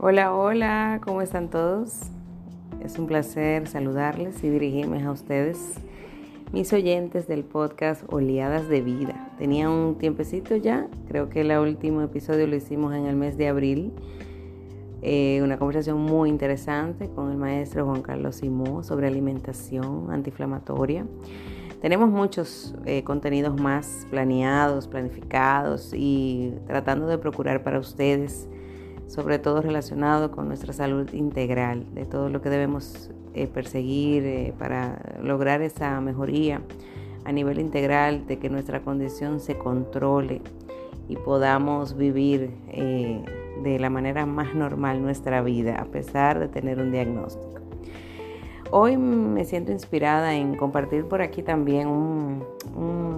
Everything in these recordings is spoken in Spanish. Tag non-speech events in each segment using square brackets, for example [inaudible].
Hola, hola, ¿cómo están todos? Es un placer saludarles y dirigirme a ustedes, mis oyentes del podcast Oleadas de Vida. Tenía un tiempecito ya, creo que el último episodio lo hicimos en el mes de abril. Eh, una conversación muy interesante con el maestro Juan Carlos Simó sobre alimentación antiinflamatoria. Tenemos muchos eh, contenidos más planeados, planificados y tratando de procurar para ustedes, sobre todo relacionado con nuestra salud integral, de todo lo que debemos eh, perseguir eh, para lograr esa mejoría a nivel integral, de que nuestra condición se controle y podamos vivir de la manera más normal nuestra vida, a pesar de tener un diagnóstico. Hoy me siento inspirada en compartir por aquí también un,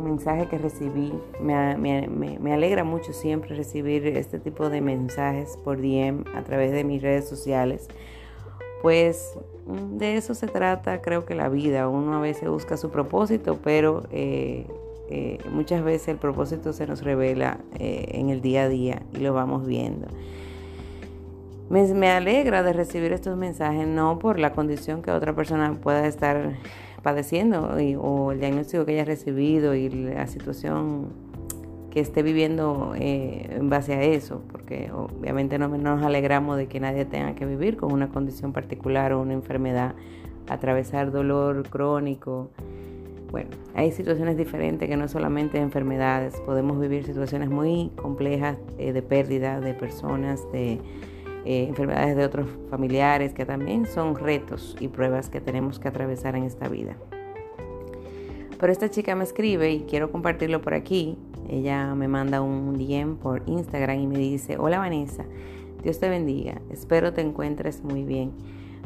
mensaje que recibí. Me, alegra mucho siempre recibir este tipo de mensajes por DM a través de mis redes sociales. Pues de eso se trata, creo que la vida. Uno a veces busca su propósito, pero eh, eh, muchas veces el propósito se nos revela eh, en el día a día y lo vamos viendo. Me, alegra de recibir estos mensajes, no por la condición que otra persona pueda estar padeciendo o el diagnóstico que haya recibido y la situación que esté viviendo eh, en base a eso, porque obviamente no nos alegramos de que nadie tenga que vivir con una condición particular o una enfermedad, atravesar dolor crónico. Bueno, hay situaciones diferentes que no solamente enfermedades, podemos vivir situaciones muy complejas eh, de pérdida de personas, de eh, enfermedades de otros familiares, que también son retos y pruebas que tenemos que atravesar en esta vida. Pero esta chica me escribe y quiero compartirlo por aquí. Ella me manda un DM por Instagram y me dice, hola Vanessa, Dios te bendiga, espero te encuentres muy bien.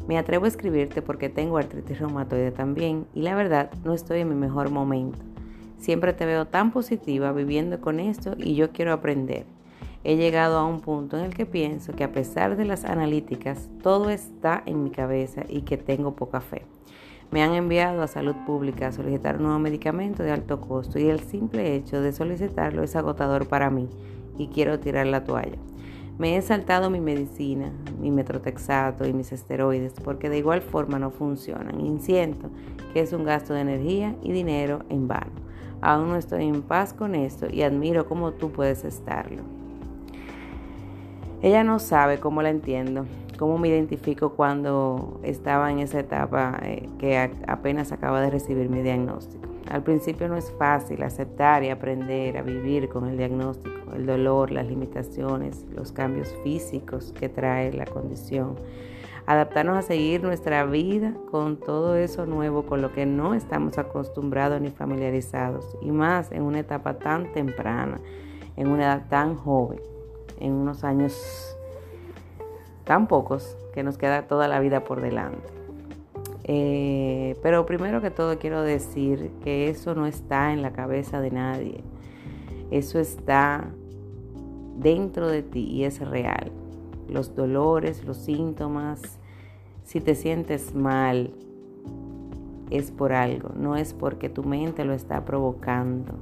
Me atrevo a escribirte porque tengo artritis reumatoide también y la verdad no estoy en mi mejor momento. Siempre te veo tan positiva viviendo con esto y yo quiero aprender he llegado a un punto en el que pienso que a pesar de las analíticas, todo está en mi cabeza y que tengo poca fe. Me han enviado a salud pública a solicitar un nuevo medicamento de alto costo y el simple hecho de solicitarlo es agotador para mí y quiero tirar la toalla. Me he saltado mi medicina, mi metrotexato y mis esteroides porque de igual forma no funcionan y siento que es un gasto de energía y dinero en vano. Aún no estoy en paz con esto y admiro cómo tú puedes estarlo. Ella no sabe cómo la entiendo, cómo me identifico cuando estaba en esa etapa eh, que apenas acaba de recibir mi diagnóstico. Al principio no es fácil aceptar y aprender a vivir con el diagnóstico, el dolor, las limitaciones, los cambios físicos que trae la condición. Adaptarnos a seguir nuestra vida con todo eso nuevo, con lo que no estamos acostumbrados ni familiarizados, y más en una etapa tan temprana, en una edad tan joven en unos años tan pocos que nos queda toda la vida por delante. Eh, pero primero que todo quiero decir que eso no está en la cabeza de nadie. Eso está dentro de ti y es real. Los dolores, los síntomas, si te sientes mal, es por algo, no es porque tu mente lo está provocando.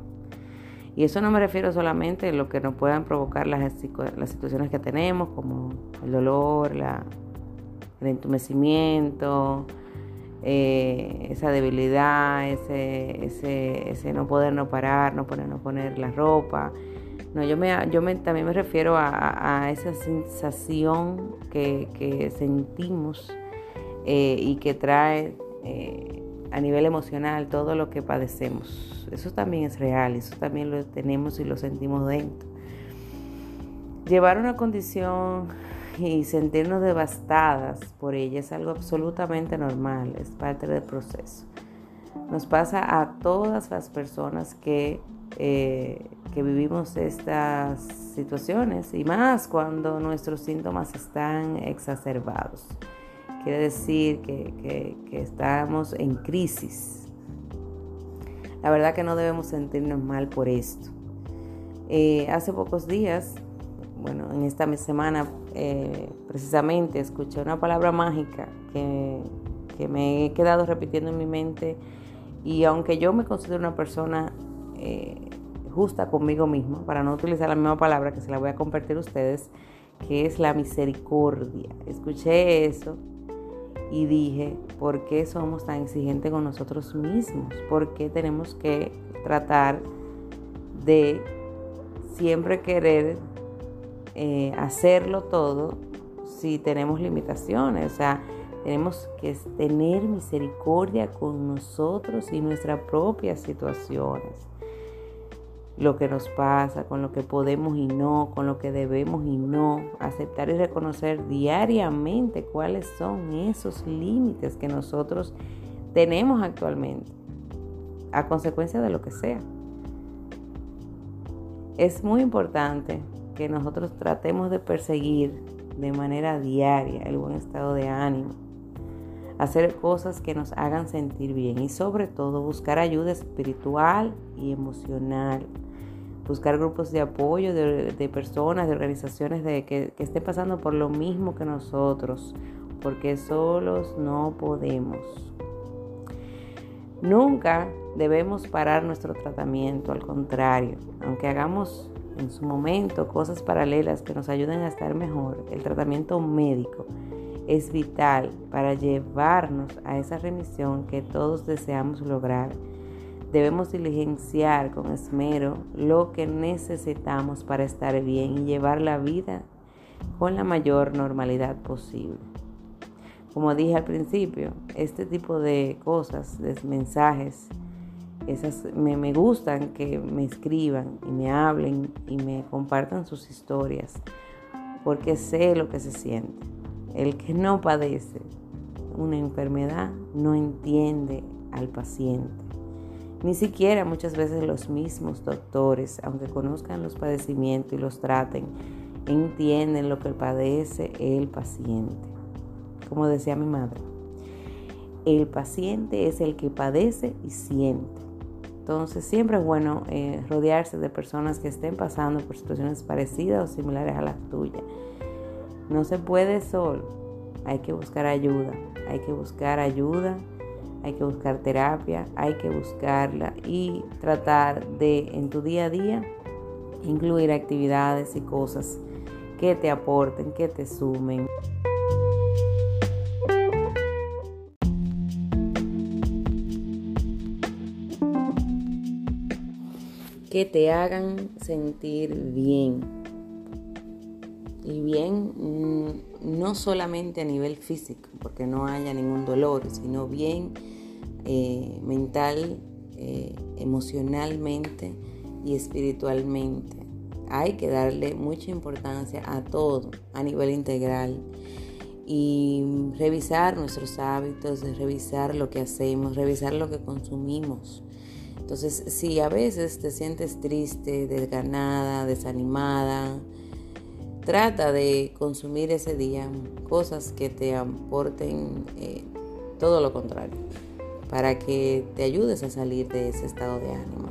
Y eso no me refiero solamente a lo que nos puedan provocar las, las situaciones que tenemos, como el dolor, el entumecimiento, eh, esa debilidad, ese, no poder no parar, no poder no poner la ropa. No, yo, me, yo me, también me refiero a, a esa sensación que, que sentimos eh, y que trae eh, a nivel emocional, todo lo que padecemos. Eso también es real, eso también lo tenemos y lo sentimos dentro. Llevar una condición y sentirnos devastadas por ella es algo absolutamente normal, es parte del proceso. Nos pasa a todas las personas que, eh, que vivimos estas situaciones y más cuando nuestros síntomas están exacerbados. Quiere decir que, estamos en crisis. La verdad que no debemos sentirnos mal por esto. Eh, hace pocos días, bueno, en esta semana eh, precisamente escuché una palabra mágica que, me he quedado repitiendo en mi mente y aunque yo me considero una persona eh, justa conmigo misma, para no utilizar la misma palabra que se la voy a compartir a ustedes, que es la misericordia. Escuché eso y dije, ¿por qué somos tan exigentes con nosotros mismos? ¿Por qué tenemos que tratar de siempre querer eh, hacerlo todo si tenemos limitaciones? O sea, tenemos que tener misericordia con nosotros y nuestras propias situaciones lo que nos pasa, con lo que podemos y no, con lo que debemos y no, aceptar y reconocer diariamente cuáles son esos límites que nosotros tenemos actualmente, a consecuencia de lo que sea. Es muy importante que nosotros tratemos de perseguir de manera diaria el buen estado de ánimo, hacer cosas que nos hagan sentir bien y sobre todo buscar ayuda espiritual y emocional buscar grupos de apoyo de, personas, de organizaciones de, que, que estén pasando por lo mismo que nosotros, porque solos no podemos. Nunca debemos parar nuestro tratamiento, al contrario, aunque hagamos en su momento cosas paralelas que nos ayuden a estar mejor, el tratamiento médico es vital para llevarnos a esa remisión que todos deseamos lograr Debemos diligenciar con esmero lo que necesitamos para estar bien y llevar la vida con la mayor normalidad posible. Como dije al principio, este tipo de cosas, de mensajes, esas me, me gustan que me escriban y me hablen y me compartan sus historias, porque sé lo que se siente. El que no padece una enfermedad no entiende al paciente. Ni siquiera muchas veces los mismos doctores, aunque conozcan los padecimientos y los traten, entienden lo que padece el paciente. Como decía mi madre, el paciente es el que padece y siente. Entonces siempre es bueno eh, rodearse de personas que estén pasando por situaciones parecidas o similares a las tuyas. No se puede solo, hay que buscar ayuda, hay que buscar ayuda hay que buscar terapia, hay que buscarla y tratar de en tu día a día incluir actividades y cosas que te aporten, que te sumen. que te hagan sentir bien. Y bien mm, no solamente a nivel físico, porque no haya ningún dolor, sino bien eh, mental, eh, emocionalmente y espiritualmente. Hay que darle mucha importancia a todo a nivel integral y revisar nuestros hábitos, revisar lo que hacemos, revisar lo que consumimos. Entonces, si a veces te sientes triste, desganada, desanimada, trata de consumir ese día cosas que te aporten eh, todo lo contrario para que te ayudes a salir de ese estado de ánimo.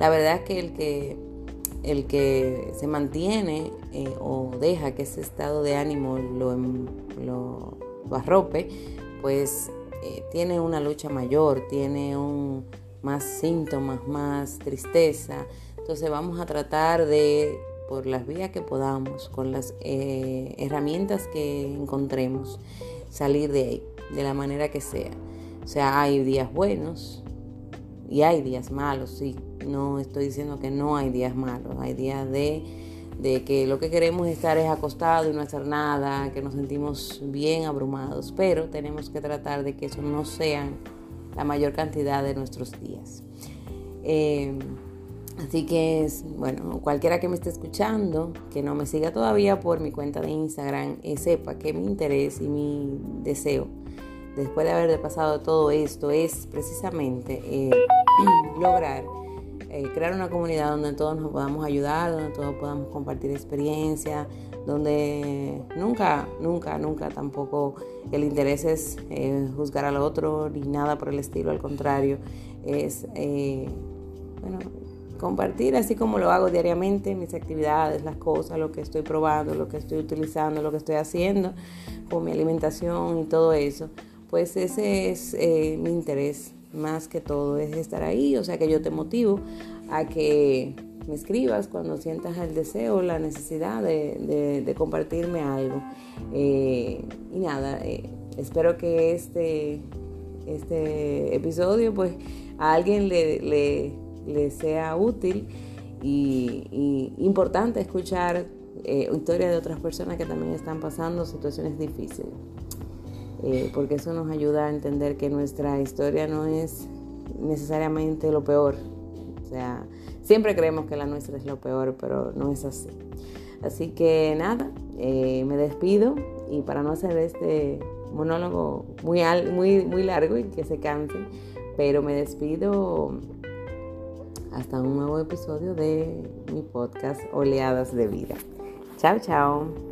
La verdad es que el que, el que se mantiene eh, o deja que ese estado de ánimo lo, em, lo, arrope, pues eh, tiene una lucha mayor, tiene un, más síntomas, más tristeza. Entonces vamos a tratar de, por las vías que podamos, con las eh, herramientas que encontremos, salir de ahí, de la manera que sea. O sea, hay días buenos y hay días malos, sí. No estoy diciendo que no hay días malos, hay días de, de que lo que queremos estar es acostado y no hacer nada, que nos sentimos bien abrumados, pero tenemos que tratar de que eso no sea la mayor cantidad de nuestros días. Eh, así que, bueno, cualquiera que me esté escuchando, que no me siga todavía por mi cuenta de Instagram, eh, sepa que mi interés y mi deseo después de haber pasado todo esto, es precisamente eh, [clears throat] lograr eh, crear una comunidad donde todos nos podamos ayudar, donde todos podamos compartir experiencia, donde nunca, nunca, nunca tampoco el interés es eh, juzgar al otro ni nada por el estilo, al contrario, es bueno, compartir así como lo hago diariamente, mis actividades, las cosas, lo que estoy probando, lo que estoy utilizando, lo que estoy haciendo con mi alimentación y todo eso pues ese es eh, mi interés más que todo, es estar ahí, o sea que yo te motivo a que me escribas cuando sientas el deseo, la necesidad de, compartirme algo. Eh, y nada, eh, espero que este, este episodio pues a alguien le, le, sea útil y, importante escuchar eh, historias de otras personas que también están pasando situaciones difíciles. porque eso nos ayuda a entender que nuestra historia no es necesariamente lo peor. O sea, Siempre creemos que la nuestra es lo peor, pero no es así. Así que nada, eh, me despido y para no hacer este monólogo muy, muy, muy largo y que se cansen, pero me despido hasta un nuevo episodio de mi podcast Oleadas de Vida. Chao, chao.